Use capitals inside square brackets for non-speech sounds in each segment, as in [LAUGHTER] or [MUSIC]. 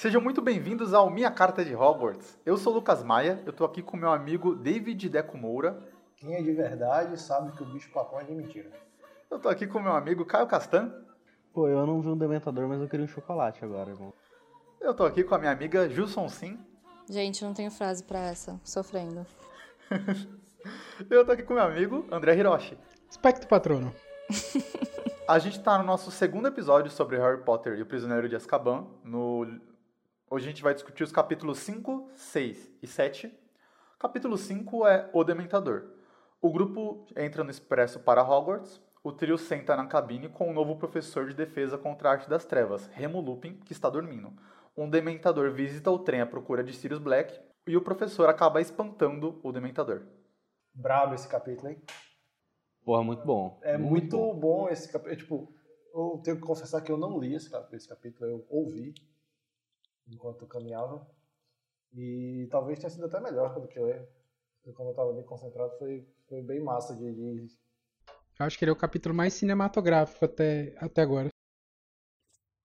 Sejam muito bem-vindos ao Minha Carta de Hogwarts. Eu sou o Lucas Maia, eu tô aqui com meu amigo David Deco Moura. Quem é de verdade sabe que o bicho papão é de mentira. Eu tô aqui com meu amigo Caio Castan. Pô, eu não vi um dementador, mas eu queria um chocolate agora, irmão. Eu tô aqui com a minha amiga Jusson Sim. Gente, não tenho frase pra essa. Sofrendo. [LAUGHS] eu tô aqui com meu amigo André Hiroshi. Espectro Patrono. [LAUGHS] a gente tá no nosso segundo episódio sobre Harry Potter e o Prisioneiro de Azkaban. No... Hoje a gente vai discutir os capítulos 5, 6 e 7. Capítulo 5 é O Dementador. O grupo entra no expresso para Hogwarts. O trio senta na cabine com o um novo professor de defesa contra a arte das trevas, Remo Lupin, que está dormindo. Um dementador visita o trem à procura de Sirius Black e o professor acaba espantando o dementador. Brabo esse capítulo, hein? Porra, muito bom. É muito, muito bom. bom. esse capítulo. Tipo, eu tenho que confessar que eu não li esse capítulo, esse capítulo eu ouvi enquanto eu caminhava. E talvez tenha sido até melhor do que ler. Porque quando eu estava bem concentrado foi, foi bem massa de, de... Eu acho que ele é o capítulo mais cinematográfico até, até agora.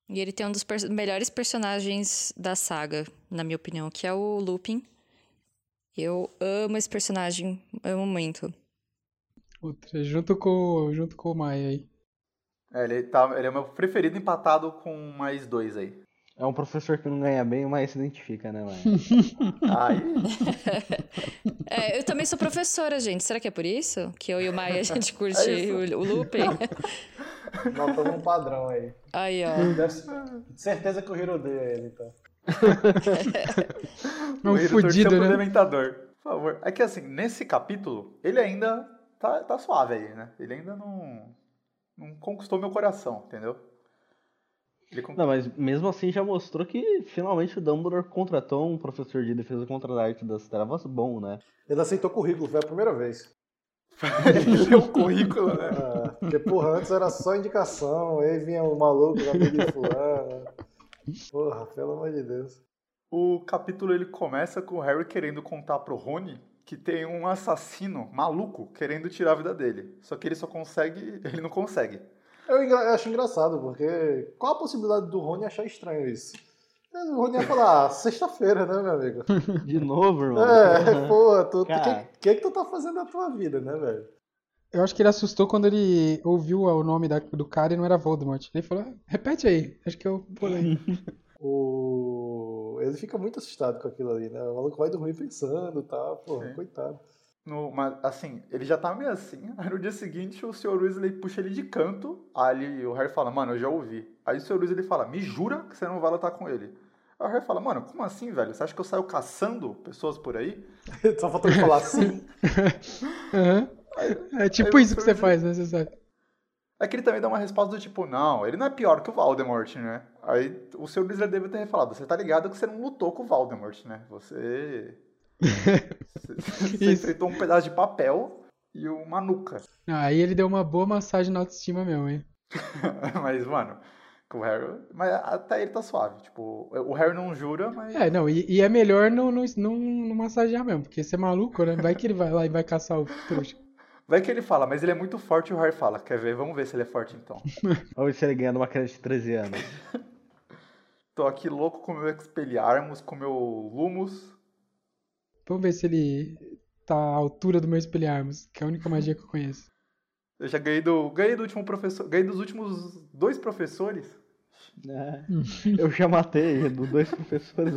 E ele tem um dos per melhores personagens da saga, na minha opinião, que é o Lupin. Eu amo esse personagem, amo muito. Outra, junto com, junto com o Maia aí. É, ele, tá, ele é o meu preferido empatado com mais dois aí. É um professor que não ganha bem, mas se identifica, né, mãe? [LAUGHS] Aí. [LAUGHS] é, eu também sou professora, gente. Será que é por isso? Que eu e o Maia a gente curte é o, o looping? Notamos um padrão aí. Aí, ó. Deve, certeza que o Hiro odeia ele, então. [LAUGHS] É um fudido, né? Por favor. É que assim, nesse capítulo, ele ainda tá, tá suave aí, né? Ele ainda não, não conquistou meu coração, entendeu? Não, mas mesmo assim já mostrou que finalmente o Dumbledore contratou um professor de defesa contra a arte das trevas bom, né? Ele aceitou currículo, foi a primeira vez. Ele deu o currículo, né? [LAUGHS] É, porque, porra, antes era só indicação, aí vinha o um maluco na de fulano. Porra, pelo amor de Deus. O capítulo ele começa com o Harry querendo contar pro Rony que tem um assassino maluco querendo tirar a vida dele. Só que ele só consegue. Ele não consegue. Eu acho engraçado, porque qual a possibilidade do Rony achar estranho isso? O Rony ia falar, ah, sexta-feira, né, meu amigo? [LAUGHS] De novo, irmão? É, pô, o que, que, que tu tá fazendo na tua vida, né, velho? Eu acho que ele assustou quando ele ouviu o nome da, do cara e não era Voldemort. Ele falou, ah, repete aí, acho que eu pulei. [LAUGHS] o... Ele fica muito assustado com aquilo ali, né? O maluco vai dormir pensando e tá, tal, pô, Sim. coitado. No, mas, assim, ele já tá meio assim. [LAUGHS] Aí no dia seguinte o Sr. Weasley puxa ele de canto. Aí o Harry fala, mano, eu já ouvi. Aí o Sr. Weasley fala, me jura que você não vai lutar com ele. Aí o Harry fala, mano, como assim, velho? Você acha que eu saio caçando pessoas por aí? [LAUGHS] Só faltou ele falar assim. uhum. [LAUGHS] aí, é tipo isso que você faz, né? Você sabe. É que ele também dá uma resposta do tipo, não, ele não é pior que o Voldemort, né? Aí o Sr. Weasley deve ter falado, você tá ligado que você não lutou com o Voldemort, né? Você você enfrentou um pedaço de papel e uma nuca. aí ele deu uma boa massagem na autoestima mesmo, hein? [LAUGHS] mas, mano, com o Harry. Mas até ele tá suave. Tipo, o Harry não jura, mas. É, não, e, e é melhor não, não, não, não massagear mesmo, porque você é maluco, né? Vai que ele vai lá e vai caçar o trouxa. Vai que ele fala, mas ele é muito forte e o Harry fala. Quer ver? Vamos ver se ele é forte então. [LAUGHS] Vamos ver se ele ganha numa criança de 13 anos. [LAUGHS] Tô aqui louco com meu Expelliarmus, com meu Lumos, Vamos ver se ele tá à altura do meu espelharmos, que é a única magia que eu conheço. [LAUGHS] Eu já ganhei do, ganhei do último professor, ganhei dos últimos dois professores. É, [LAUGHS] eu já matei dos dois professores.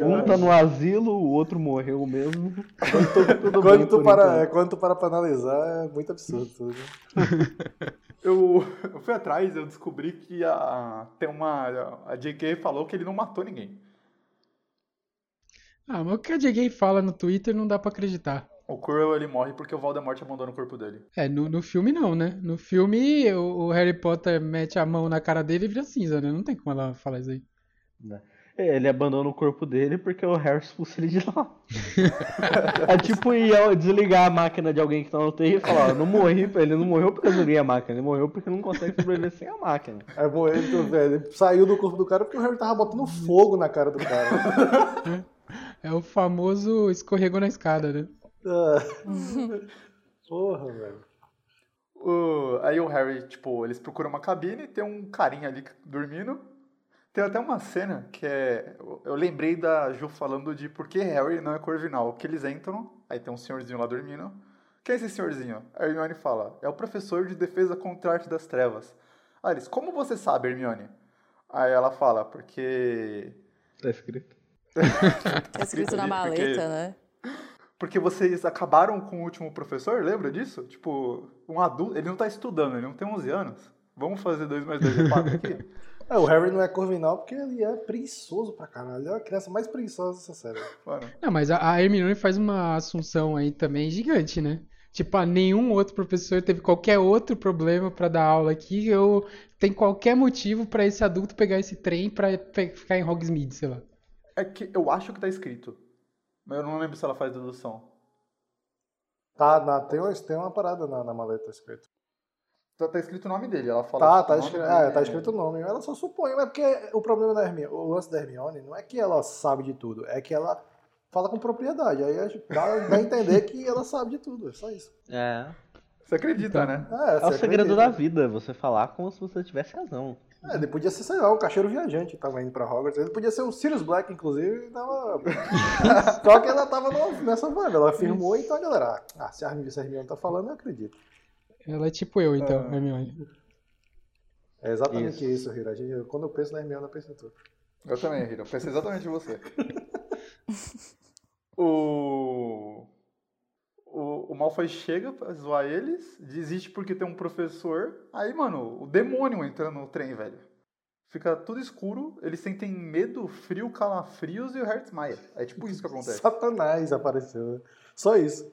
um tá no asilo, o outro morreu mesmo. Quando tu, quando tu para, quando tu para pra analisar, é muito absurdo. Tudo. [LAUGHS] eu, eu fui atrás, eu descobri que a, tem uma. A JK falou que ele não matou ninguém. Ah, mas o que a J.K. fala no Twitter não dá para acreditar. O Quirrell ele morre porque o Voldemort abandona o corpo dele. É, no, no filme não, né? No filme o, o, Harry Potter mete a mão na cara dele e vira cinza, né? Não tem como ela falar isso aí. Né? É, ele abandona o corpo dele porque o Harry expulsa ele de lá. [LAUGHS] é tipo ir desligar a máquina de alguém que tá no TI e falar, ó, não morri, ele não morreu porque eu desliguei a máquina, ele morreu porque não consegue sobreviver sem a máquina. É bom, ele, velho, saiu do corpo do cara porque o Harry tava botando fogo na cara do cara. [LAUGHS] É o famoso escorregou na escada, né? Ah. [LAUGHS] Porra, velho. Uh, aí o Harry, tipo, eles procuram uma cabine, tem um carinha ali dormindo. Tem até uma cena que é. Eu lembrei da Ju falando de por que Harry não é corvinal. Porque eles entram, aí tem um senhorzinho lá dormindo. Quem é esse senhorzinho? A Hermione fala: é o professor de defesa contra a arte das trevas. Aí eles: como você sabe, Hermione? Aí ela fala: porque. Tá escrito. Tá escrito na maleta, porque- né? Porque vocês acabaram com o último professor, lembra disso? Tipo, um adulto. Ele não tá estudando, ele não tem 11 anos. Vamos fazer 2 mais 2 é 4 aqui? [LAUGHS] É, o Harry não é corvinal porque ele é preguiçoso pra caralho. Ele é a criança mais preguiçosa dessa série. Mano, Não, mas a, Hermione faz uma assunção aí também gigante, né? Tipo, ah, nenhum outro professor teve qualquer outro problema pra dar aula aqui, ou tem qualquer motivo pra esse adulto pegar esse trem pra pe- ficar em Hogsmeade, sei lá. É que eu acho que tá escrito. Mas eu não lembro se ela faz dedução. Tá, na- tem, uma- tem uma parada na, na maleta escrito. Tá, tá escrito o nome dele, ela fala. Tá, tá o nome escrito, dele é, tá escrito o nome. Ela só supõe. É porque o problema da Hermione, o lance da Hermione não é que ela sabe de tudo, é que ela fala com propriedade. Aí a gente dá, dá a entender que ela sabe de tudo. É só isso. É. Você acredita, Então. né? É, É o você segredo acredita. da vida, você falar como se você tivesse razão. É, ele podia ser, sei lá, um cacheiro viajante que tava indo pra Hogwarts. Ele podia ser o Sirius Black, inclusive, e tava... [LAUGHS] Só que ela tava nessa vibe. Ela afirmou, então a galera, ah, se a Hermione se a Hermione tá falando, eu acredito. Ela é tipo eu, então, Ah. Hermione. É exatamente isso, Hiro. A gente, quando eu penso na Hermione, eu penso em tudo. Eu também, Hiro. Eu pensei exatamente em você. [LAUGHS] o... o. Malfoy chega pra zoar eles, desiste porque tem um professor. Aí, mano, o demônio entra no trem, velho. Fica tudo escuro, eles sentem medo, frio, calafrios e o desmaia. É tipo isso que acontece. [LAUGHS] Satanás apareceu. né? Só isso.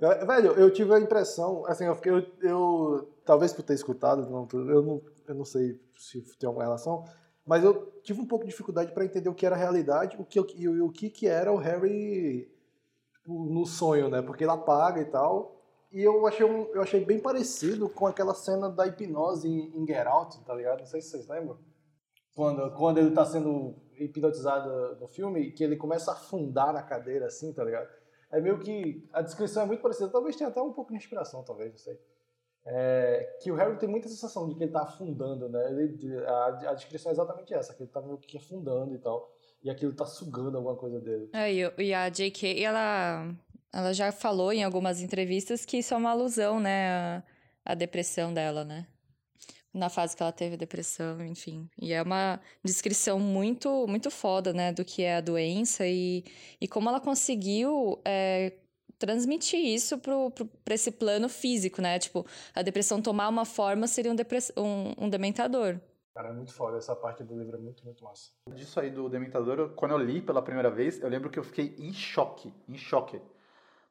É, Velho, eu tive a impressão, assim, eu fiquei, eu, eu- talvez por ter escutado, não, eu, não, eu não sei se tem alguma relação, mas eu tive um pouco de dificuldade para entender o que era realidade o que, e o, o que, que era o Harry tipo, no sonho, né? Porque ele apaga e tal. E eu achei, um, eu achei bem parecido com aquela cena da hipnose em, em Get Out, tá ligado? Não sei se vocês lembram. Quando, quando ele tá sendo hipnotizado no filme, que ele começa a afundar na cadeira, assim, tá ligado? É meio que. A descrição é muito parecida. Talvez tenha até um pouco de inspiração, talvez, não sei. É, que o Harry tem muita sensação de que ele tá afundando, né? Ele- a, a descrição é exatamente essa, que ele tá meio que afundando e tal. E aquilo tá sugando alguma coisa dele. É, e, a J.K., ela, ela já falou em algumas entrevistas que isso é uma alusão, né? A, a depressão dela, né? Na fase que ela teve depressão, enfim. E é uma descrição muito, muito foda, né? Do que é a doença e, e como ela conseguiu é, transmitir isso pra esse plano físico, né? Tipo, a depressão tomar uma forma seria um, um, um dementador. Cara, é muito foda. Essa parte do livro é muito, muito massa. Disso aí do Dementador, eu- quando eu li pela primeira vez, eu lembro que eu fiquei em choque, em choque.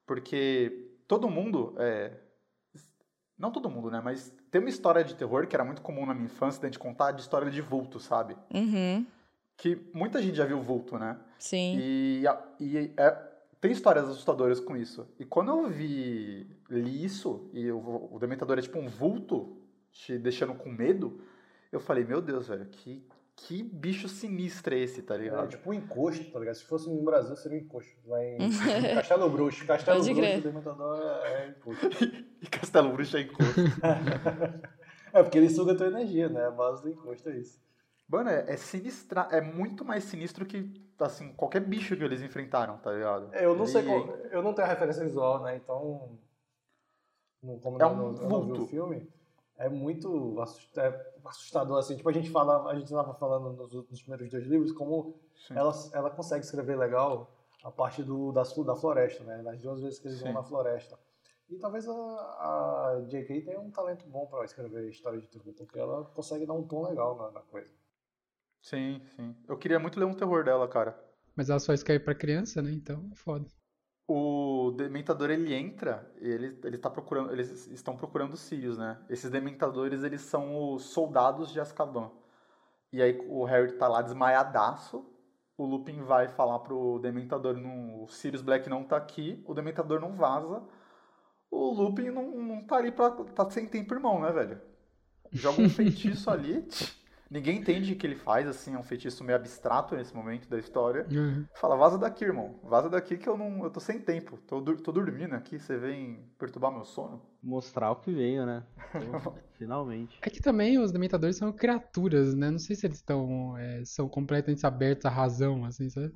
Porque todo mundo, é... não todo mundo, né, mas tem uma história de terror que era muito comum na minha infância, da gente contar de história de vulto, sabe? Uhum, Que muita gente já viu vulto, né? sim. E, e é- tem histórias assustadoras com isso. E quando eu vi, li isso, e o, o Dementador é tipo um vulto, te deixando com medo, eu falei, meu Deus, velho, que, que bicho sinistro é esse, tá É ligado? tipo um encosto, tá ligado? Se fosse no Brasil, seria um encosto. Lá [LAUGHS] em Castelo Bruxo. Castelo Pode Bruxo, Dementador é, é encosto. [LAUGHS] E Castelo Bruxo é encosto. [LAUGHS] É porque ele suga a tua energia, né? A base do encosto é isso. Mano, é, é sinistra, é muito mais sinistro que, assim, qualquer bicho que eles enfrentaram, tá ligado? É, Eu não sei E- qual, eu não tenho a referência visual, né? Então, não- como É um não, eu não vi vulto. o filme, é muito assust- é assustador, assim. Tipo, a gente falava, a gente tava falando nos, nos primeiros dois livros como Sim. ela, ela consegue escrever legal a parte do, da, da floresta, né? Nas duas vezes que eles vão Sim. na floresta. E talvez a, a J.K. tenha um talento bom pra escrever história de terror, porque ela consegue dar um tom legal na, na coisa. Sim, sim. Eu queria muito ler um terror dela, cara. Mas ela só escreve pra criança, né? Então, é foda. O Dementador, ele entra, ele, ele tá procurando, eles estão procurando os Sirius, né? Esses Dementadores, eles são os soldados de Azkaban. E aí o Harry tá lá desmaiadaço, o Lupin vai falar pro Dementador, não, o Sirius Black não tá aqui, o Dementador não vaza, o Lupin não, não tá ali pra... tá sem tempo irmão, né, velho? Joga um [LAUGHS] feitiço ali, Ninguém entende o que ele faz, assim, é um feitiço meio abstrato nesse momento da história. Uhum. Fala, vaza daqui, irmão. Vaza daqui que eu não. Eu tô sem tempo. Tô, tô dormindo aqui, você vem perturbar meu sono. Mostrar o que veio, né? [LAUGHS] Então, finalmente. É que também os dementadores são criaturas, né? Não sei se eles estão é, são completamente abertos à razão, assim, sabe?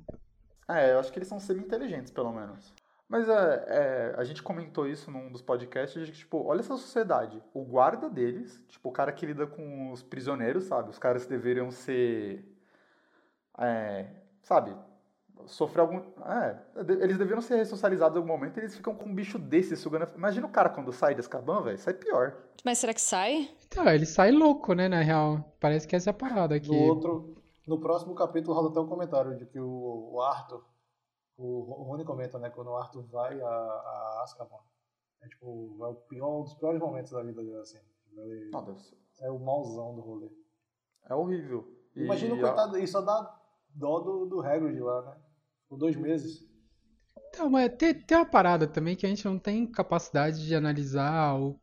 É, eu acho que eles são semi-inteligentes, pelo menos. Mas é, é, a gente comentou isso num dos podcasts, de que, tipo, olha essa sociedade. O guarda deles, tipo, o cara que lida com os prisioneiros, sabe? Os caras deveriam ser. É, sabe? Sofrer algum. É, eles deveriam ser ressocializados em algum momento e eles ficam com um bicho desse sugando. Imagina o cara quando sai de Azkaban, velho, sai pior. Mas será que sai? Então, ele sai louco, né, na real. Parece que essa é a parada aqui. No outro, no próximo capítulo rola até um comentário de que o, o Arthur, o Rony comenta, né, quando o Arthur vai a, a Azkaban, é tipo, é o pior, um dos piores momentos da vida dele, assim. Ele é o mauzão do rolê. É horrível. E Imagina o coitado, e só dá dó do, do Hagrid lá, né? Por dois meses. Então, mas tem, tem uma parada também que a gente não tem capacidade de analisar o,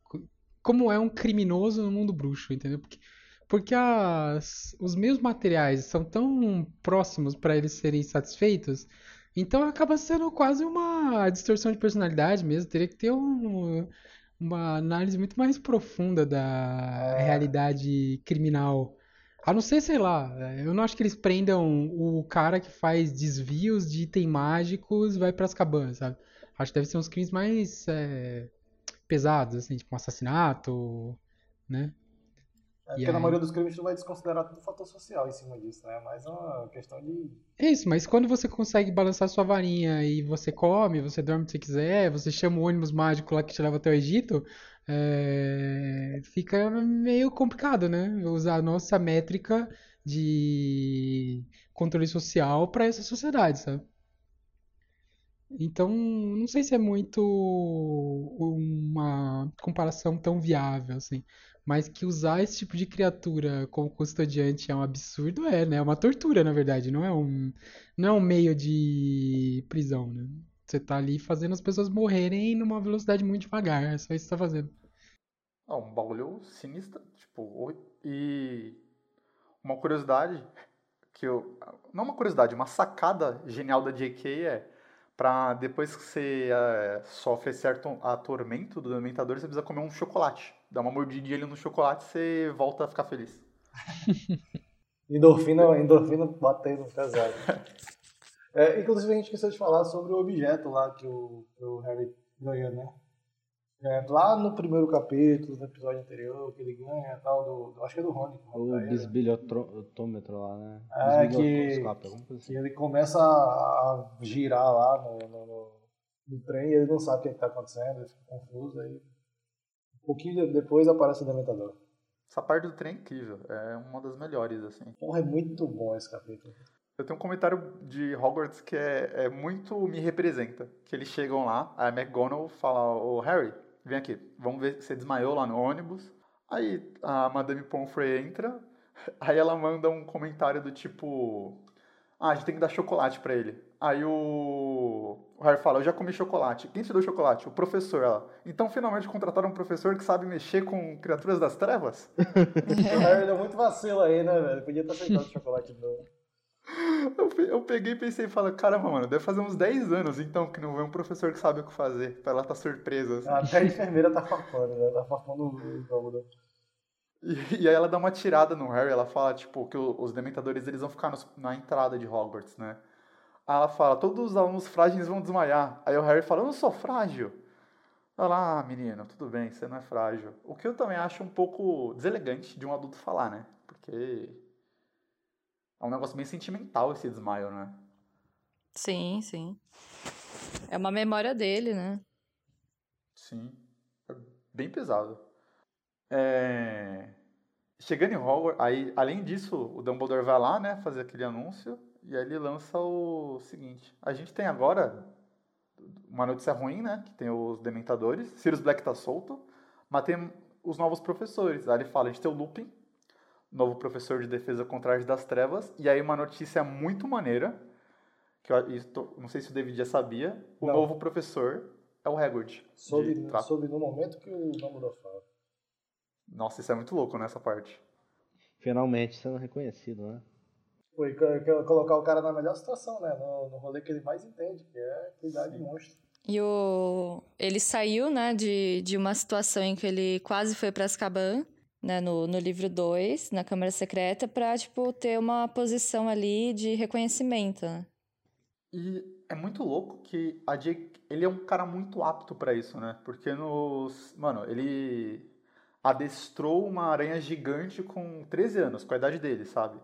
como é um criminoso no mundo bruxo, entendeu? Porque, porque as, os meios materiais são tão próximos para eles serem satisfeitos, então acaba sendo quase uma distorção de personalidade mesmo. Teria que ter um- uma análise muito mais profunda da realidade criminal. A não ser, sei lá, eu não acho que eles prendam o cara que faz desvios de item mágicos e vai pras cabanas, sabe? Acho que deve ser uns crimes mais é, pesados, assim, tipo um assassinato, né? É porque na aí? maioria dos crimes tu vai desconsiderar todo o fator social em cima disso, né? Mas é uma questão de. É isso, mas quando você consegue balançar sua varinha e você come, você dorme se você quiser, você chama o ônibus mágico lá que te leva até o Egito, é, fica meio complicado, né? Usar a nossa métrica de controle social para essa sociedade, sabe? Então, não sei se é muito comparação tão viável, assim. Mas que usar esse tipo de criatura como custodiante é um absurdo, é, né? É uma tortura, na verdade. Não é um, não é um meio de prisão, né? Você tá ali fazendo as pessoas morrerem numa velocidade muito devagar. É só isso que você tá fazendo. Ah, um bagulho sinistro, tipo, e uma curiosidade que eu, não uma curiosidade, uma sacada genial da JK é pra depois que você eh, sofre certo atormento do dementador, você precisa comer um chocolate. Dá uma mordidinha no chocolate, você volta a ficar feliz. [LAUGHS] Endorfina, endorfina batendo pesado. É, inclusive a gente esqueceu de falar sobre o objeto lá que o, que o Harry ganha, né? É, lá no primeiro capítulo, no episódio anterior, que ele ganha tal, do, do- acho que é do Rony. que O ele, bisbilhotômetro lá, né? É, coisa que assim. ele começa a, girar lá no, no, no- no trem e ele não sabe o que está acontecendo, ele fica confuso. Aí, um pouquinho de- depois aparece o Dementador. Essa parte do trem é incrível, é uma das melhores, assim. Porra, é muito bom esse capítulo. Eu tenho um comentário de Hogwarts que é, é muito me representa. Que eles chegam lá, a McGonagall fala, ô Harry, vem aqui, vamos ver se você desmaiou lá no ônibus. Aí a Madame Pomfrey entra, [LAUGHS] aí ela manda um comentário do tipo, ah, a gente tem que dar chocolate pra ele. Aí o, o Harry fala, eu já comi chocolate. Quem te deu chocolate? O professor, ela. Então finalmente contrataram um professor que sabe mexer com criaturas das trevas? [LAUGHS] o Harry deu muito vacilo aí, né, velho? Podia ter aceitado o chocolate de novo. Eu, pe- eu peguei e pensei e falei, caramba, mano, deve fazer uns 10 anos então que não vem um professor que sabe o que fazer, pra ela tá surpresa. assim. Até a enfermeira tá farpando, né? Tá farpando o Dumbledore. E, e aí ela dá uma tirada no Harry, ela fala, tipo, que os dementadores eles vão ficar nos- na entrada de Hogwarts, né? Aí ela fala, todos os alunos frágeis vão desmaiar. Aí o Harry fala, eu não sou frágil. Ela, ah, menino, tudo bem, você não é frágil. O que eu também acho um pouco deselegante de um adulto falar, né? Porque é um negócio bem sentimental esse desmaio, né? Sim, sim. É uma memória dele, né? Sim. É bem pesado. É, Chegando em Hogwarts, aí, além disso, o Dumbledore vai lá, né, fazer aquele anúncio, e aí ele lança o seguinte. A gente tem agora uma notícia ruim, né, que tem os Dementadores, Sirius Black tá solto, mas tem os novos professores. Aí ele fala, a gente tem o Lupin, novo professor de defesa contra a arte das trevas, e aí uma notícia muito maneira, que eu não sei se o David já sabia, o Não. novo professor é o Hagrid. Soube, de trato. soube no momento que o Dumbledore fala. Nossa, isso é muito louco nessa parte. Finalmente sendo reconhecido, né? Foi co- co- colocar o cara na melhor situação, né? No, no rolê que ele mais entende, que é cuidar de monstro. E o... ele saiu, né, de, de uma situação em que ele quase foi pra Azkaban, né, no, no livro 2, na Câmara Secreta, pra, tipo, ter uma posição ali de reconhecimento, né? E é muito louco que a Jake, ele é um cara muito apto pra isso, né? Porque nos, mano, ele adestrou uma aranha gigante com 13 anos, com a idade dele, sabe?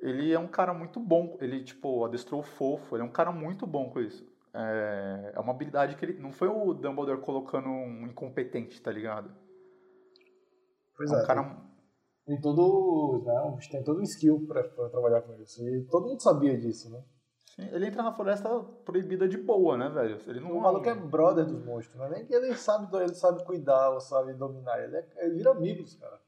Ele é um cara muito bom, ele tipo adestrou fofo, ele é um cara muito bom com isso. É, é uma habilidade que ele não foi o Dumbledore colocando um incompetente, tá ligado? Pois é é, um cara tem todo, né, um- tem todo um skill pra, pra trabalhar com isso. E todo mundo sabia disso, né? Sim, ele entra na floresta proibida de boa, né, velho? Ele não O maluco é brother dos monstros, não é nem que ele sabe, ele sabe cuidar ou sabe dominar, ele, é, ele vira amigo dos caras.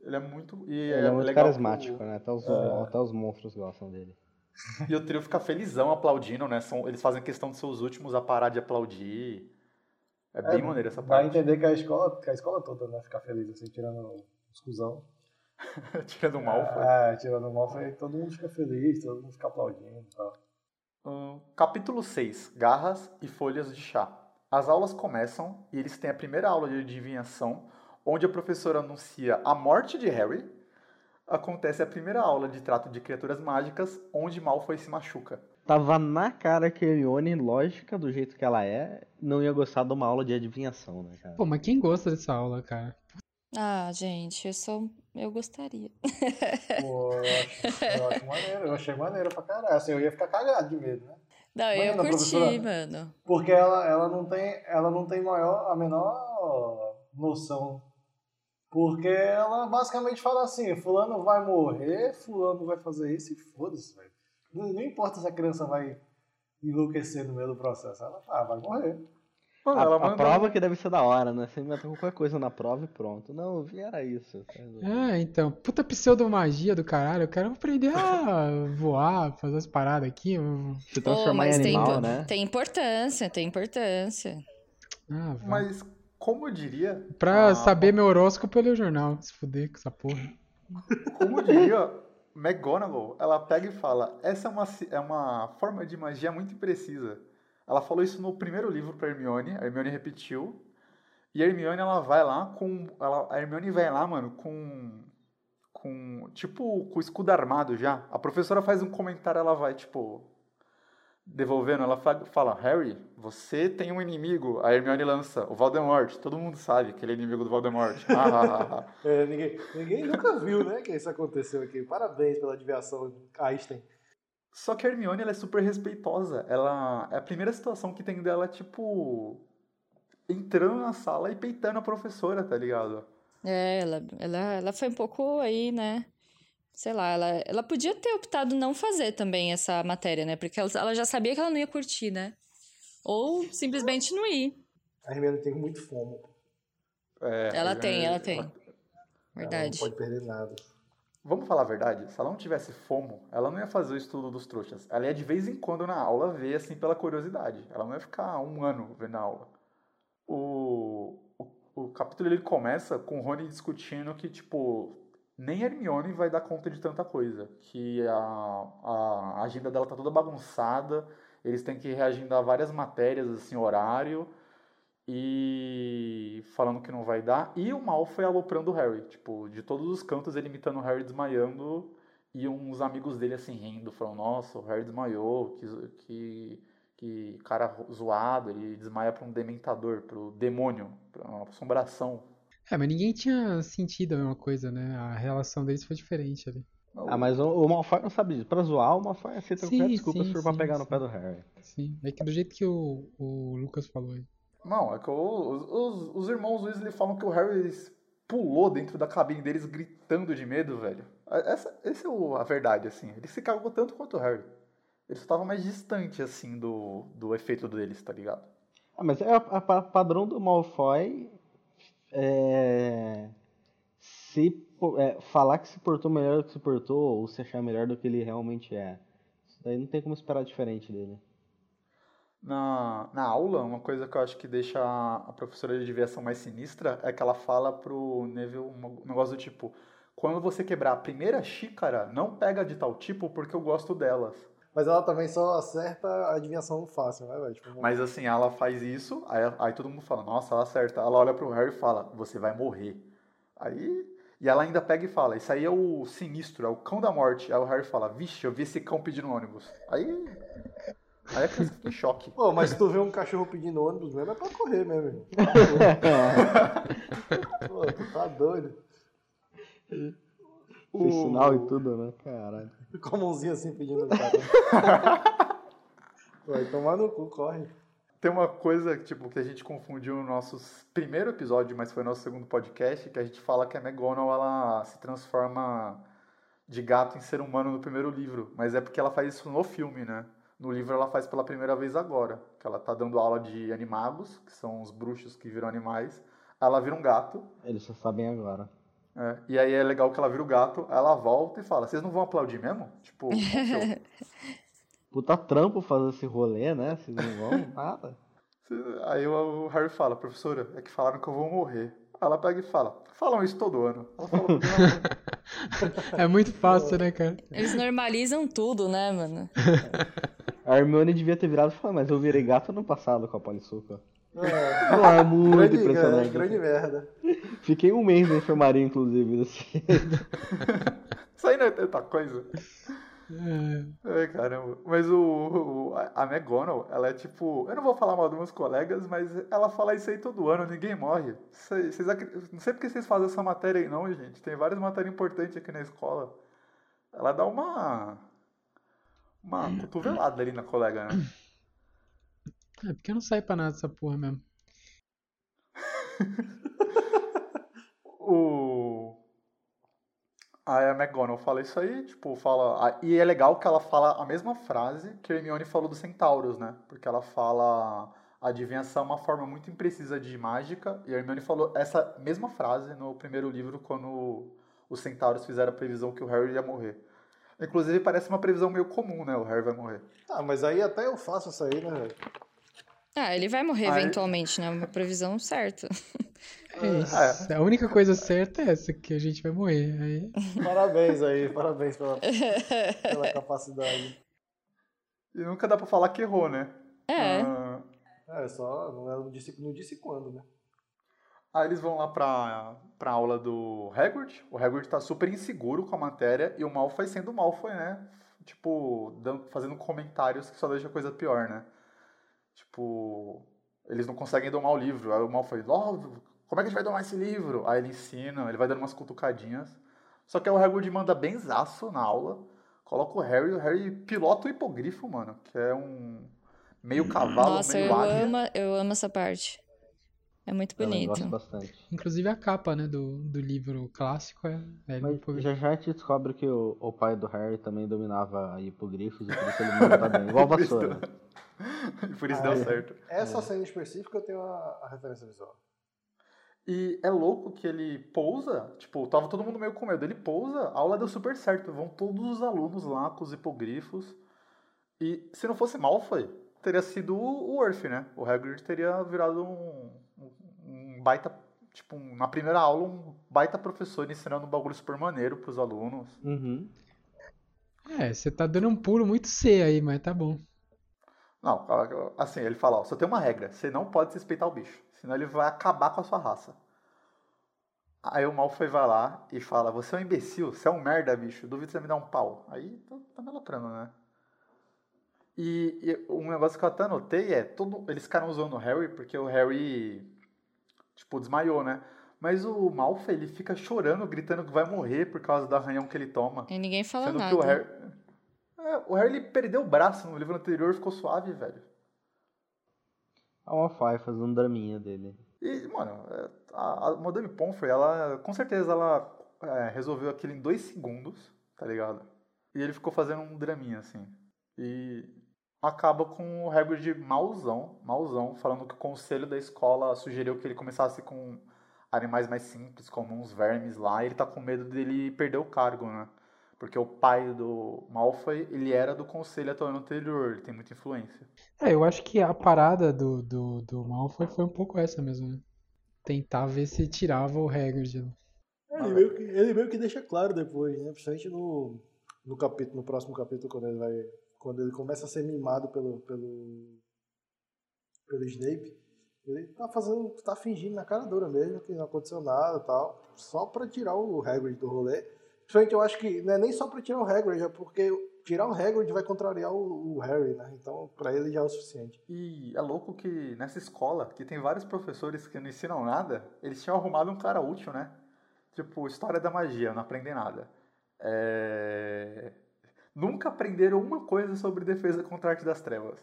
Ele é muito. E Ele é muito legal carismático, né? Até os, É. até os monstros gostam dele. [LAUGHS] E o trio fica felizão aplaudindo, né? São, eles fazem questão de ser os últimos a parar de aplaudir. É bem maneiro essa parte. entender que a escola, que a escola toda né, fica feliz, assim, tirando os cuzão. [LAUGHS] Tirando o mal, foi. É, tirando o mal, foi, todo mundo fica feliz, todo mundo fica aplaudindo e tal. Ahn, capítulo 6. Garras e folhas de chá. As aulas começam e eles têm a primeira aula de adivinhação, onde a professora anuncia a morte de Harry. Acontece a primeira aula de trato de criaturas mágicas, onde Malfoy se machuca. Tava na cara que a Hermione, lógica do jeito que ela é, não ia gostar de uma aula de adivinhação, né, cara? Pô, mas quem gosta dessa aula, cara? Ah, gente, eu sou... Eu gostaria. Pô, eu acho, eu acho maneiro, eu achei maneiro pra caralho. Assim, eu ia ficar cagado de medo, né? Não, eu curti, mano. Porque ela, ela não tem, ela não tem maior, a menor noção. Porque ela basicamente fala assim, fulano vai morrer, fulano vai fazer isso e foda-se, velho. Não, não importa se a criança vai enlouquecer no meio do processo. Ela ah, vai morrer. Mano, A, ela a prova que deve ser da hora, né? Você inventa qualquer coisa na prova e pronto. Não, eu vi era isso. Ah, então, puta pseudomagia do caralho. Eu quero aprender a [LAUGHS] voar, fazer as paradas aqui. eu- Se transformar mas em tem, animal, impo- né? tem importância, tem importância. Ah. Mas, como eu diria. Pra a- saber meu horóscopo, eu leio o jornal. Se fuder com essa porra. Como diria McGonagall, ela pega e fala: essa é uma, é uma forma de magia muito imprecisa. Ela falou isso no primeiro livro pra Hermione, a Hermione repetiu. E a Hermione ela vai lá com. Ela, a Hermione vai lá, mano, com. Com. Tipo, com o escudo armado já. A professora faz um comentário, ela vai, tipo. Devolvendo, ela fa- fala: Harry, você tem um inimigo. A Hermione lança: o Voldemort. Todo mundo sabe que ele é inimigo do Voldemort. Ah, ah, ah, [LAUGHS] ah. É, ninguém, ninguém nunca viu, né, que isso aconteceu aqui. Parabéns pela adivinhação, Einstein. Só que a Hermione ela é super respeitosa. Ela é a primeira situação que tem dela, tipo, entrando na sala e peitando a professora, tá ligado? É, ela, ela, ela foi um pouco aí, né? Sei lá, ela, ela podia ter optado não fazer também essa matéria, né? Porque ela, ela já sabia que ela não ia curtir, né? Ou simplesmente não ir. A Hermione tem muito fome. É, Ela tem, ela tem. Ela Verdade. não pode perder nada. Vamos falar a verdade? Se ela não tivesse fomo, ela não ia fazer o estudo dos trouxas. Ela ia de vez em quando na aula ver, assim, pela curiosidade. Ela não ia ficar um ano vendo a aula. O, o, o capítulo ele começa com o Rony discutindo que, tipo, nem Hermione vai dar conta de tanta coisa. Que a, a agenda dela tá toda bagunçada, eles têm que reagendar várias matérias, assim, horário, e falando que não vai dar. E o Malfoy aloprando o Harry, tipo, de todos os cantos ele imitando o Harry desmaiando e uns amigos dele assim rindo, falando, nossa, o Harry desmaiou, que, que, que cara zoado, ele desmaia pra um dementador, pro demônio, pra uma assombração. É, mas ninguém tinha sentido a mesma coisa, né? A relação deles foi diferente ali. Ah, mas o, o Malfoy não sabe disso. Pra zoar, o Malfoy aceita Sim, qualquer desculpa sim, se for pra sim, pegar no sim. pé do Harry. Sim. É que do jeito que o, o Lucas falou aí. Não, é que o- os, os, os irmãos Weasley falam que o Harry pulou dentro da cabine deles gritando de medo, velho. Essa, essa é o- a verdade, assim. Ele se cagou tanto quanto o Harry. Ele só tava mais distante, assim, do, do efeito deles, tá ligado? Ah, mas é a, a pa- padrão do Malfoy é, se é, falar que se portou melhor do que se portou ou se achar melhor do que ele realmente é. Isso daí não tem como esperar diferente dele. Na, na aula, uma coisa que eu acho que deixa a professora de deviação mais sinistra é que ela fala pro Neville um negócio do tipo: quando você quebrar a primeira xícara, não pega de tal tipo porque eu gosto delas. Mas ela também só acerta a adivinhação fácil, né, velho? Tipo, Mas assim, ela faz isso, aí, aí todo mundo fala, nossa, ela acerta. Ela olha pro Harry e fala, você vai morrer. Aí. E ela ainda pega e fala, isso aí é o sinistro, é o cão da morte. Aí o Harry fala, vixe, eu vi esse cão pedindo ônibus. Aí. Aí a criança fica em choque. Pô, mas se tu vê um cachorro pedindo ônibus mesmo, é pra correr mesmo. [LAUGHS] Pô, tu tá doido. Tem sinal e tudo, né? Caralho. [LAUGHS] Com a mãozinha assim pedindo cara. [LAUGHS] Vai tomar no cu, corre. Tem uma coisa tipo, que a gente confundiu no nosso primeiro episódio, mas foi nosso segundo podcast, que a gente fala que a McGonagall ela se transforma de gato em ser humano no primeiro livro. Mas é porque ela faz isso no filme, né? No livro ela faz pela primeira vez agora. Que ela tá dando aula de animagos, que são os bruxos que viram animais. Aí ela vira um gato. Eles só sabem agora. É, e aí é legal que ela vira o gato, aí ela volta e fala, vocês não vão aplaudir mesmo? Tipo. [LAUGHS] Puta trampo fazer esse rolê, né? Vocês não vão [LAUGHS] nada. Aí o Harry fala, professora, é que falaram que eu vou morrer. Ela pega e fala, falam isso todo ano. Ela fala, "Não, [LAUGHS] É muito fácil, né, cara? Eles normalizam tudo, né, mano? A Hermione devia ter virado e falado, mas eu virei gato no passado com a Polissuca. É, Não é muito grande, é, impressionante. grande merda. Fiquei um mês na enfermaria, inclusive, desse [LAUGHS] isso aí não é tanta coisa. É. Ai, caramba. Mas o, o- a McGonagall, ela é tipo. Eu não vou falar mal dos meus colegas, mas ela fala isso aí todo ano, ninguém morre. Vocês, não sei porque vocês fazem essa matéria aí, não, gente. Tem várias matérias importantes aqui na escola. Ela dá uma. Uma cotovelada ali na colega, né? É, porque eu não saio pra nada dessa porra mesmo. [LAUGHS] O. A McGonagall fala isso aí, tipo, fala. E é legal que ela fala a mesma frase que a Hermione falou dos centauros, né? Porque ela fala. A adivinhação é uma forma muito imprecisa de mágica. E a Hermione falou essa mesma frase no primeiro livro, quando os centauros fizeram a previsão que o Harry ia morrer. Inclusive, parece uma previsão meio comum, né? O Harry vai morrer. Tá, mas aí até eu faço isso aí, né, velho? Ah, ele vai morrer Aí- eventualmente, né? Uma previsão certa. [LAUGHS] É isso. A única coisa certa é essa, que a gente vai morrer. Aí... Parabéns aí, parabéns pela, pela [LAUGHS] capacidade. E nunca dá pra falar que errou, né? É. Ah, É, só não, disse, não disse quando, né? Aí eles vão lá pra, pra aula do Hagrid. O Hagrid tá super inseguro com a matéria e o Malfoy sendo o Malfoy, né? Tipo, dando, fazendo comentários que só deixa a coisa pior, né? Tipo, eles não conseguem domar o livro. Aí o Malfoy, ó, como é que a gente vai domar esse livro? Aí ele ensina, ele vai dando umas cutucadinhas. Só que aí o Hagrid manda benzaço na aula. Coloca o Harry, o Harry pilota o hipogrifo, mano. Que é um meio cavalo, Nossa, meio eu águia. amo, eu amo essa parte. É muito bonito. gosto bastante. Inclusive a capa, né, do, do livro clássico é. é Mas pô, já já a gente descobre que o, o pai do Harry também dominava hipogrifos e por isso ele manda bem. Igual a [LAUGHS] vassoura. E por isso Ah, deu [LAUGHS] é. certo. Essa cena específica eu tenho a, a referência visual. E é louco que ele pousa, tipo, tava todo mundo meio com medo. Ele pousa, a aula deu super certo. Vão todos os alunos lá com os hipogrifos. E se não fosse Malfoy, teria sido o Worth, né? O Hagrid teria virado um, um, baita, tipo, na primeira aula, um baita professor ensinando um bagulho super maneiro pros alunos. Uhum. É, você tá dando um pulo muito C aí, mas tá bom. Não, assim, ele fala, ó, só tem uma regra, você não pode respeitar o bicho, senão ele vai acabar com a sua raça. Aí o Malfoy vai lá e fala, você é um imbecil, você é um merda, bicho, duvido que você me dar um pau. Aí tá, tá me aloprando, né? E, e um negócio que eu até anotei é, todo, eles ficaram usando o Harry porque o Harry, tipo, desmaiou, né? Mas o Malfoy, ele fica chorando, gritando que vai morrer por causa do arranhão que ele toma. E ninguém fala Sendo nada. que o Harry. É, o Harry ele perdeu o braço no livro anterior ficou suave, velho. A Malfoy fazendo um draminha dele. E, mano, é, a, a Madame Pomfrey, ela, com certeza, ela é, resolveu aquilo em dois segundos, tá ligado? E ele ficou fazendo um draminha, assim. E acaba com o Hagrid mauzão, mauzão, falando que o conselho da escola sugeriu que ele começasse com animais mais simples, como uns vermes lá, e ele tá com medo dele perder o cargo, né? Porque o pai do Malfoy, ele era do conselho ano anterior, ele tem muita influência. É, eu acho que a parada do, do, do Malfoy foi um pouco essa mesmo, né? Tentar ver se tirava o Hagrid. Ele meio, que, ele meio que deixa claro depois, né? Principalmente no, no capítulo, no próximo capítulo, quando ele vai. Quando ele começa a ser mimado pelo. pelo. pelo Snape. Ele tá fazendo. tá fingindo na cara dura mesmo que não aconteceu nada e tal. Só pra tirar o Hagrid do rolê. Principalmente eu acho que não é nem só pra tirar o Hagrid, é porque tirar o Hagrid vai contrariar o, o Harry, né? Então pra ele já é o suficiente. E é louco que nessa escola, que tem vários professores que não ensinam nada, eles tinham arrumado um cara útil, né? Tipo, história da magia, não aprendem nada. É... Nunca aprenderam uma coisa sobre defesa contra a arte das trevas.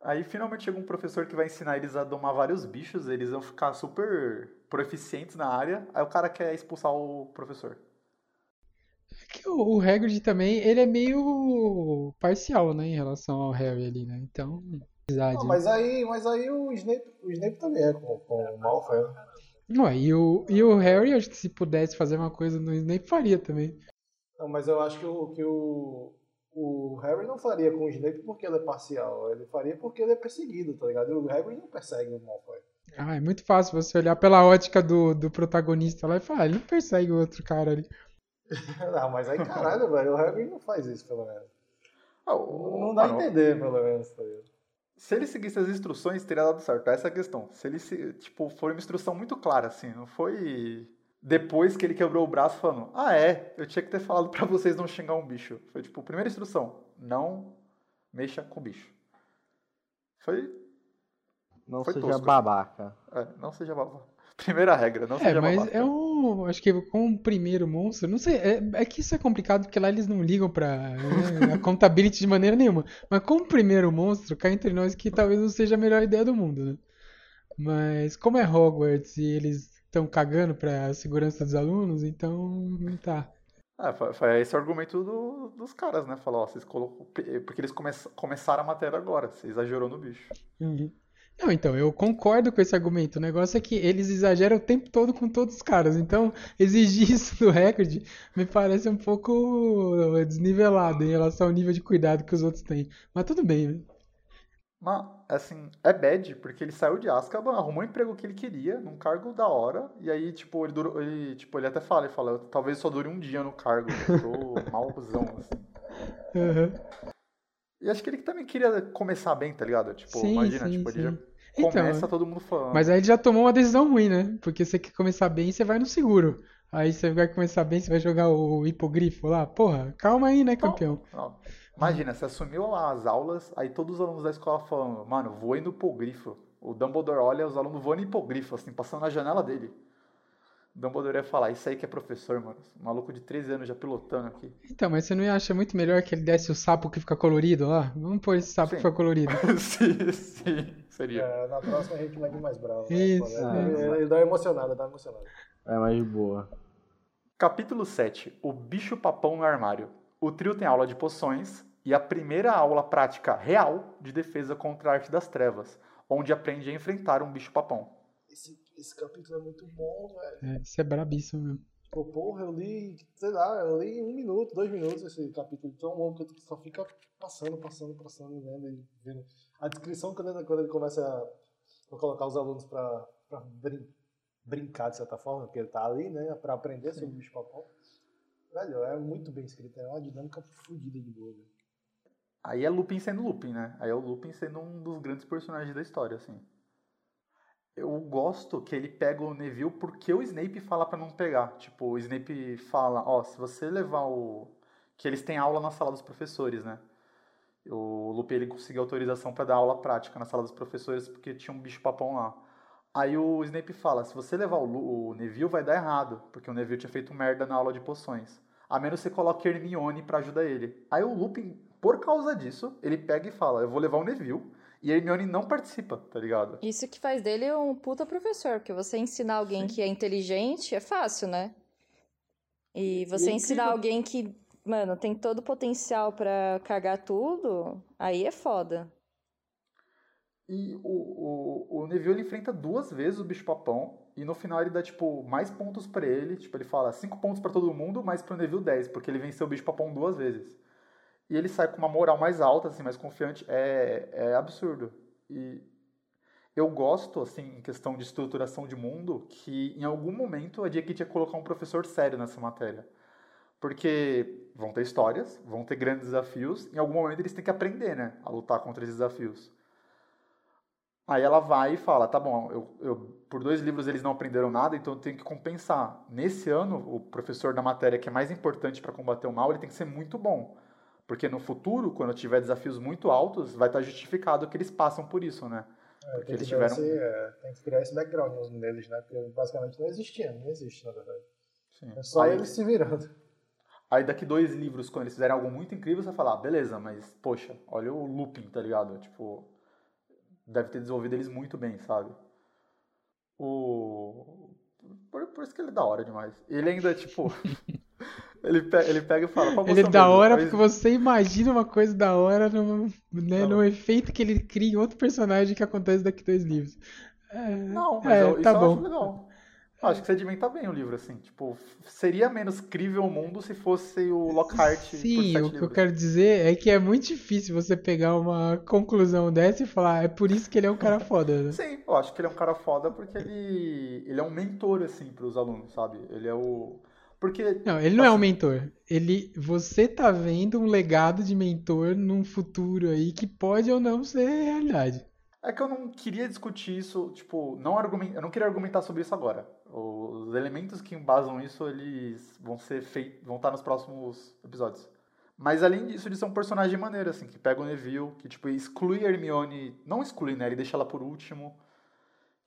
Aí finalmente chega um professor que vai ensinar eles a domar vários bichos, eles vão ficar super proficientes na área, aí o cara quer expulsar o professor. Que o, Hagrid também, ele é meio parcial, né, em relação ao Harry ali, né? Então, amizade. Não, mas aí, mas aí o Snape, o Snape também é com, com o Malfoy. né? Não, e, o, e o Harry, acho que se pudesse fazer uma coisa no Snape, faria também. Não, mas eu acho que o, que o, o Harry não faria com o Snape porque ele é parcial. Ele faria porque ele é perseguido, tá ligado? E o Harry não persegue o Malfoy. Ah, é muito fácil você olhar pela ótica do, do protagonista lá e falar, ah, ele não persegue o outro cara ali. Não, [LAUGHS] mas aí caralho, velho, o Harry não faz isso, pelo menos. Ah, o- Não dá a mano, entender, pelo menos, tá? Se ele seguisse as instruções, teria dado certo. Essa é a questão. Se ele, se, tipo, foi uma instrução muito clara, assim, não foi depois que ele quebrou o braço falando, ah, é, eu tinha que ter falado pra vocês não xingar um bicho. Foi, tipo, primeira instrução, não mexa com bicho. Foi, Não Foi seja tosco. babaca. é, não seja babaca. Primeira regra, não É, seja mas babaca. é um. Acho que com o primeiro monstro, não sei. É, é que isso é complicado porque lá eles não ligam pra né, a [LAUGHS] contability de maneira nenhuma. Mas com o primeiro monstro, cá entre nós que talvez não seja a melhor ideia do mundo, né? Mas como é Hogwarts e eles estão cagando pra segurança dos alunos, então tá. É, foi, foi esse o argumento do- dos caras, né? Falar, ó, vocês colocou. Porque eles come, começaram a matéria agora, você exagerou no bicho. Uhum. Não, então, eu concordo com esse argumento. O negócio é que eles exageram o tempo todo com todos os caras. Então, exigir [LAUGHS] isso do recorde me parece um pouco desnivelado em relação ao nível de cuidado que os outros têm. Mas tudo bem, né? Mas, assim, é bad, porque ele saiu de Azkaban, arrumou o emprego que ele queria, num cargo da hora, e aí, tipo, ele, durou, ele, tipo, ele até fala, ele fala, talvez só dure um dia no cargo, eu tô [LAUGHS] malzão, assim. Uhum. E acho que ele também queria começar bem, tá ligado? Tipo, Sim, imagina, sim, tipo, ele já sim. Então, começa todo mundo falando. Mas aí ele já tomou uma decisão ruim, né? Porque você quer começar bem, você vai no seguro. Aí você vai começar bem, você vai jogar o hipogrifo lá. Porra, calma aí, né, campeão? Não. Imagina, você assumiu as aulas, aí todos os alunos da escola falando, mano, voei no hipogrifo. O Dumbledore olha os alunos voando em hipogrifo, assim, passando na janela dele. Dumbledore ia falar, isso aí que é professor, mano. Um maluco de 13 anos já pilotando aqui. Então, mas você não acha muito melhor que ele desse o sapo que fica colorido lá? Vamos pôr esse sapo Sim. que fica colorido. [LAUGHS] sim, sim, seria. É, na próxima a gente mete mais bravo. né? Isso. Ele, ele dá uma emocionada, dá emocionada. É mais boa. Capítulo 7. O bicho papão no armário. O trio tem aula de poções e a primeira aula prática real de defesa contra a arte das trevas, onde aprende a enfrentar um bicho papão. Esse, esse capítulo é muito bom, velho. É, isso é brabíssimo mesmo. Pô, porra, eu li, sei lá, eu li em um minuto, dois minutos esse capítulo tão longo que tu só fica passando, passando, passando, vendo e vendo. A descrição, quando ele, quando ele começa a, a colocar os alunos pra, pra brin- brincar, de certa forma, porque ele tá ali, né, pra aprender sobre o bicho papão. Velho, é muito bem escrito, é uma dinâmica fodida de boa, velho. Aí é Lupin sendo Lupin, né? Aí é o Lupin sendo um dos grandes personagens da história, assim. Eu gosto que ele pega o Neville porque o Snape fala pra não pegar. Tipo, o Snape fala, ó, se você levar o... Que eles têm aula na sala dos professores, né? O Lupin, ele conseguiu autorização pra dar aula prática na sala dos professores porque tinha um bicho papão lá. Aí o Snape fala, se você levar o, o Neville vai dar errado, porque o Neville tinha feito merda na aula de poções. A menos você coloque Hermione pra ajudar ele. Aí o Lupin, por causa disso, ele pega e fala, eu vou levar o Neville. E a Hermione não participa, tá ligado? Isso que faz dele um puta professor, porque você ensinar alguém que é inteligente é fácil, né? E você é ensinar alguém que, mano, tem todo o potencial pra cagar tudo, aí é foda. E o, o, o Neville ele enfrenta duas vezes o bicho papão. E no final ele dá, tipo, mais pontos pra ele. Tipo, ele fala 5 pontos pra todo mundo, mas pro Neville 10, porque ele venceu o bicho papão duas vezes. E ele sai com uma moral mais alta, assim, mais confiante. É, é absurdo. E eu gosto, assim, em questão de estruturação de mundo, que em algum momento a tinha que colocar um professor sério nessa matéria. Porque vão ter histórias, vão ter grandes desafios, em algum momento eles têm que aprender, né? A lutar contra esses desafios. Aí ela vai e fala, tá bom, eu, eu, por dois livros eles não aprenderam nada, então eu tenho que compensar. Nesse ano, o professor da matéria que é mais importante para combater o mal, ele tem que ser muito bom. Porque no futuro, quando tiver desafios muito altos, vai estar justificado que eles passam por isso, né? É, Porque tem, eles tiveram... esse, é, tem que criar esse background neles, né? Porque basicamente não existia, não existe, na verdade. Sim. É só aí, eles se virando. aí daqui dois livros, quando eles fizerem algo muito incrível, você vai falar, ah, beleza, mas, poxa, olha o looping, tá ligado? Tipo, deve ter desenvolvido eles muito bem, sabe? O... Por, por isso que ele é da hora demais. Ele ainda, tipo... [LAUGHS] ele, pe ele pega e fala... Qual Ele é da hora porque você imagina uma coisa da hora no, né, Não. no efeito que ele cria em outro personagem que acontece daqui dois livros. É, Não, mas é, eu, isso tá eu bom. acho legal. Eu acho que sedimenta bem o livro, assim. Tipo, seria menos crível o mundo se fosse o Lockhart Sim, o que eu livros. quero dizer é que é muito difícil você pegar uma conclusão dessa e falar, é por isso que ele é um cara [LAUGHS] foda. né? Sim, eu acho que ele é um cara foda porque ele, ele é um mentor, assim, pros alunos, sabe? Ele é o... Porque... Não, ele não é um assim, mentor. Ele, você tá vendo um legado de mentor num futuro aí que pode ou não ser realidade. É que eu não queria discutir isso, tipo, não argumen- eu não queria argumentar sobre isso agora. Os elementos que embasam isso, eles vão ser feitos, vão estar nos próximos episódios. Mas além disso, ele é um personagem maneiro, assim, que pega o Neville, que, tipo, exclui a Hermione, não exclui, né, ele deixa ela por último,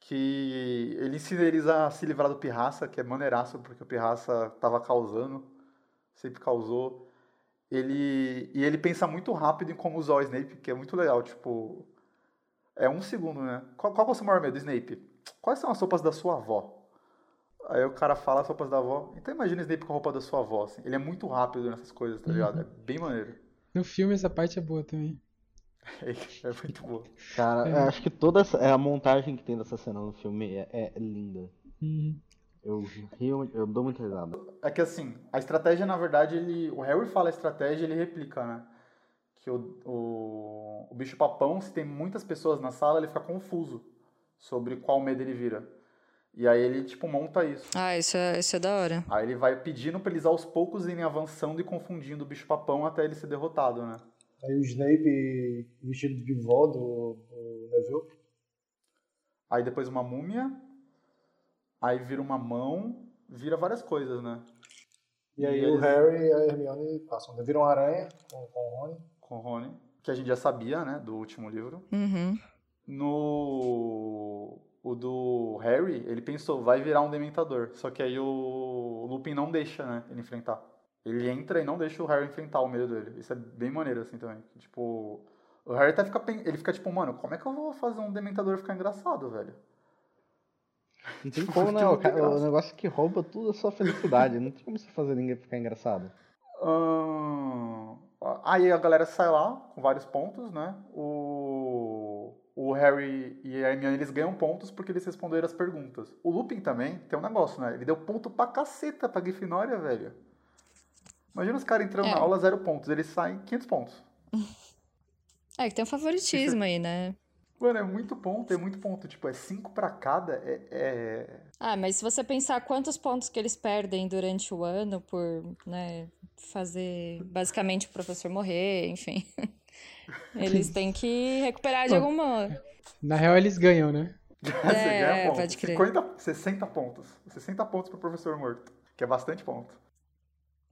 que ele ensina eles a se livrar do Pirraça, que é maneiraço, porque o Pirraça tava causando, sempre causou. Ele, e ele pensa muito rápido em como usar o Snape, que é muito legal, tipo... É um segundo, né? Qual, qual é o seu maior medo, Snape? Quais são as roupas da sua avó? Aí o cara fala as roupas da avó. Então imagina o Snape com a roupa da sua avó, assim. Ele é muito rápido nessas coisas, tá ligado? É bem maneiro. No filme essa parte é boa também. É, muito boa. Cara, É. eu acho que toda essa, é, a montagem que tem dessa cena no filme é, é linda. Uhum. Eu rio, eu dou muita risada. É que assim, a estratégia, na verdade, ele. O Harry fala a estratégia ele replica, né? Que o, o, o bicho papão, se tem muitas pessoas na sala, ele fica confuso sobre qual medo ele vira. E aí ele, tipo, monta isso. Ah, isso é, isso é da hora. Aí ele vai pedindo pra eles aos poucos irem avançando e confundindo o bicho papão até ele ser derrotado, né? Aí o Snape vestido de vó do, do Neville. Aí depois uma múmia, aí vira uma mão, vira várias coisas, né? E aí E o eles- Harry e a Hermione passam. né? Viram uma aranha com, com o Rony. Com o Rony, que a gente já sabia, né, do último livro. Uhum. No o do Harry, ele pensou, vai virar um dementador. Só que aí o Lupin não deixa, né, ele enfrentar. Ele entra e não deixa o Harry enfrentar o medo dele. Isso é bem maneiro, assim, também. Tipo, o Harry até fica, ele fica tipo, mano, como é que eu vou fazer um dementador ficar engraçado, velho? Não tem como, né? O, negócio que rouba tudo é só felicidade. Não tem como você fazer ninguém ficar engraçado. Aí a galera sai lá com vários pontos, né? O, o Harry e a Hermione eles ganham pontos porque eles responderam as perguntas. O Lupin também tem um negócio, né? Ele deu ponto pra caceta pra Grifinória, velho. Imagina os caras entrando É. na aula zero pontos, eles saem 500 pontos. [LAUGHS] É que tem um favoritismo aí, né? Mano, é muito ponto, é muito ponto. Tipo, é 5 pra cada, é, é... Ah, mas se você pensar quantos pontos que eles perdem durante o ano por, né, fazer basicamente o professor morrer, enfim. [LAUGHS] Eles têm que recuperar de alguma. Na real, eles ganham, né? [LAUGHS] Você É, ganha ponto. pode crer. 50, 60 pontos. 60 pontos pro professor morto, que é bastante ponto.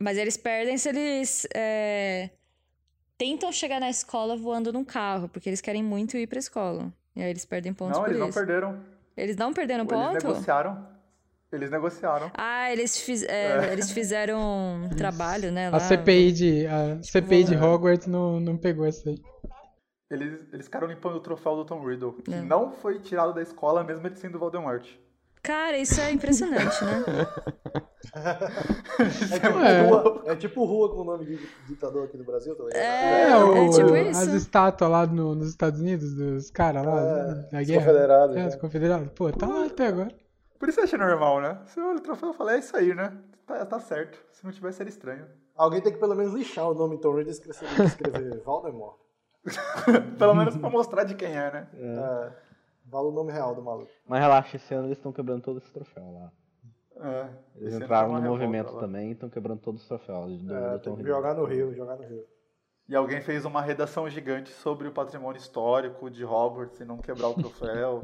Mas eles perdem se eles é, tentam chegar na escola voando num carro, porque eles querem muito ir pra escola. E aí eles perdem pontos não, por eles não isso. perderam. Eles não perderam Eles ponto? negociaram. Eles negociaram. Ah, eles, fiz- é, eles fizeram um [LAUGHS] trabalho, né? Lá, A CPI de, a CPI de Hogwarts não, não pegou essa aí. Eles, eles ficaram limpando o troféu do Tom Riddle, que É. não foi tirado da escola, mesmo ele sendo Voldemort. Cara, isso é impressionante, né? [LAUGHS] É tipo, É. rua, é tipo rua com o nome de ditador aqui do Brasil, tá ligado? É, É, o- é tipo isso. as estátuas lá no- nos Estados Unidos, dos caras lá, É, da os guerra. confederados, É, né? os confederados. Pô, tá lá até agora. Por isso eu achei normal, né? Se eu olho o troféu, eu falei, é isso aí, né? Tá, tá certo. Se não tivesse, era estranho. Alguém tem que pelo menos lixar o nome Tom Riddle e escrever, escrever [LAUGHS] Voldemort. Pelo menos pra mostrar de quem é, né? É. Fala o nome real do maluco. Mas relaxa, esse ano eles estão quebrando todos esses troféus lá. É, Eles entraram no movimento lá. também e estão quebrando todos os troféus. Do, É, do tem que jogar no Rio, jogar no Rio. E alguém fez uma redação gigante sobre o patrimônio histórico de Hogwarts e não quebrar o troféu.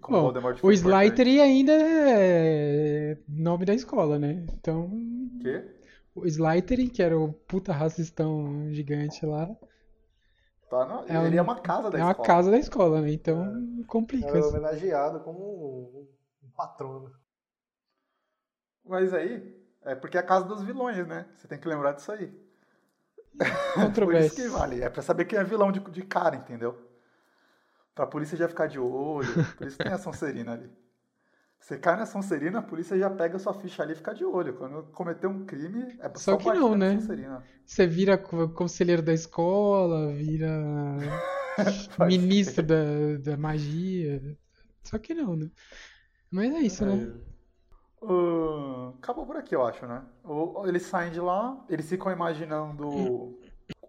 Como Bom, o foi Slytherin ainda é nome da escola, né? Então. Quê? o Slytherin, que era o puta racistão gigante lá, Tá na- É ele um- é uma casa da é uma escola. casa da escola, né? Então, complica. Era homenageado como um, patrono. Mas aí, é porque é a casa dos vilões, né? Você tem que lembrar disso aí. [LAUGHS] Por isso que vale. É pra saber quem é vilão de, de cara, entendeu? Pra polícia já ficar de olho. Por isso tem a Sonserina ali. Você cai na Sonserina, a polícia já pega sua ficha ali e fica de olho. Quando cometer um crime, é Só só que não, né? Sonserina. Você vira co- conselheiro da escola, vira [LAUGHS] ministro da, da magia. Só que não, né? Mas é isso, né? Ah, acabou por aqui, eu acho, né? O- Eles saem de lá, eles ficam imaginando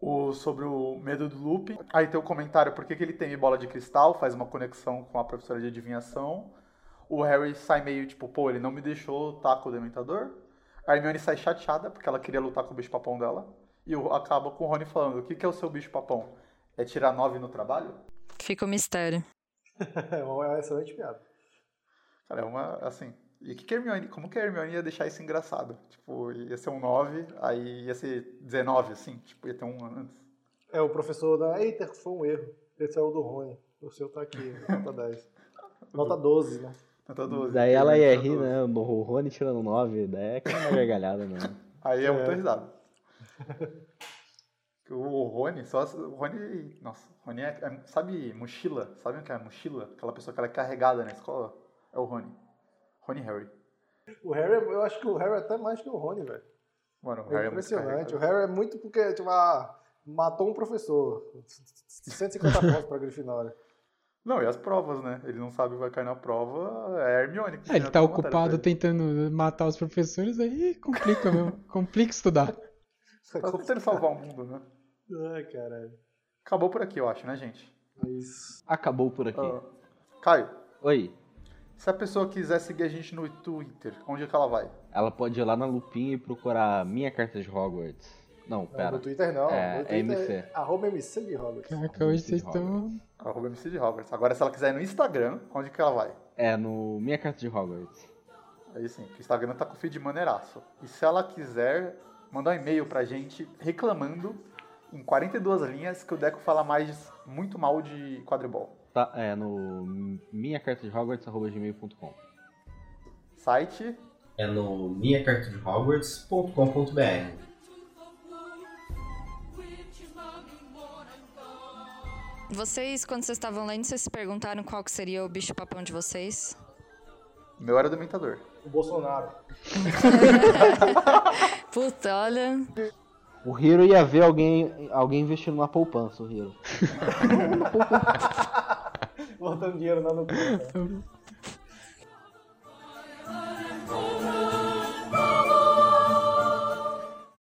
o, sobre o medo do Lupin. Aí tem o comentário por que, que ele tem bola de cristal, faz uma conexão com a professora de adivinhação. O Harry sai meio tipo, pô, ele não me deixou lutar com o Dementador. A Hermione sai chateada porque ela queria lutar com o bicho-papão dela. E acaba com o Rony falando, o que, que é o seu bicho-papão? É tirar nove no trabalho? Fica o mistério. [LAUGHS] É uma excelente piada. Cara, é uma, assim... E que que a Hermione, como que a Hermione ia deixar isso engraçado? Tipo, ia ser um 9, aí ia ser 19, assim. Tipo, ia ter um antes. É, o professor da. Eita, foi um erro. Esse é o do Rony. O seu tá aqui, nota 10. [LAUGHS] Nota 12, né? Nota 12. Daí ela ia Nota rir, 12. né? O Rony tirando 9, daí é aquela gargalhada mesmo. [LAUGHS] Aí é, É. muita risada. [LAUGHS] o Rony, só. O Rony. Nossa, o Rony é, é- Sabe mochila? Sabe o que é mochila? Aquela pessoa que ela é carregada na escola? É o Rony. Rony Harry. O Harry, eu acho que o Harry é até mais que o Rony, velho. Mano, o É Harry é muito impressionante. o. Harry é muito porque, tipo, ah, matou um professor. 150 [LAUGHS] pontos pra Grifinória. Não, e as provas, né? Ele não sabe o que vai cair na prova. É a Hermione. que Ah, ele tá ocupado tentando matar os professores, aí complica mesmo. [LAUGHS] Complica estudar. Tá tentando salvar o mundo, né? Ai, caralho. Acabou por aqui, eu acho, né, gente? Mas. Acabou por aqui. Ah, Caio, Oi. se a pessoa quiser seguir a gente no Twitter, onde é que ela vai? Ela pode ir lá na lupinha e procurar minha carta de Hogwarts. Não, Não, pera. no Twitter não. É, no Twitter MC. é arroba MC de Roberts. Caraca, hoje vocês estão. Arroba MC de Hogwarts. Agora, se ela quiser ir no Instagram, onde que ela vai? É no minha carta de Hogwarts. Aí sim, que o Instagram tá com feed maneiraço. E se ela quiser mandar um e-mail pra gente reclamando em 42 linhas que o Deco fala mais muito mal de quadribol. Tá, é no minha carta de Hogwarts@gmail.com. Site, É no minhacartadehogwarts.com.br. Vocês, quando vocês estavam lendo, vocês se perguntaram qual que seria o bicho papão de vocês? Meu era do. O Bolsonaro. [LAUGHS] Puta, olha. O Hiro ia ver alguém, alguém investindo na poupança, o Hiro. [LAUGHS] Botando dinheiro lá no. [LAUGHS]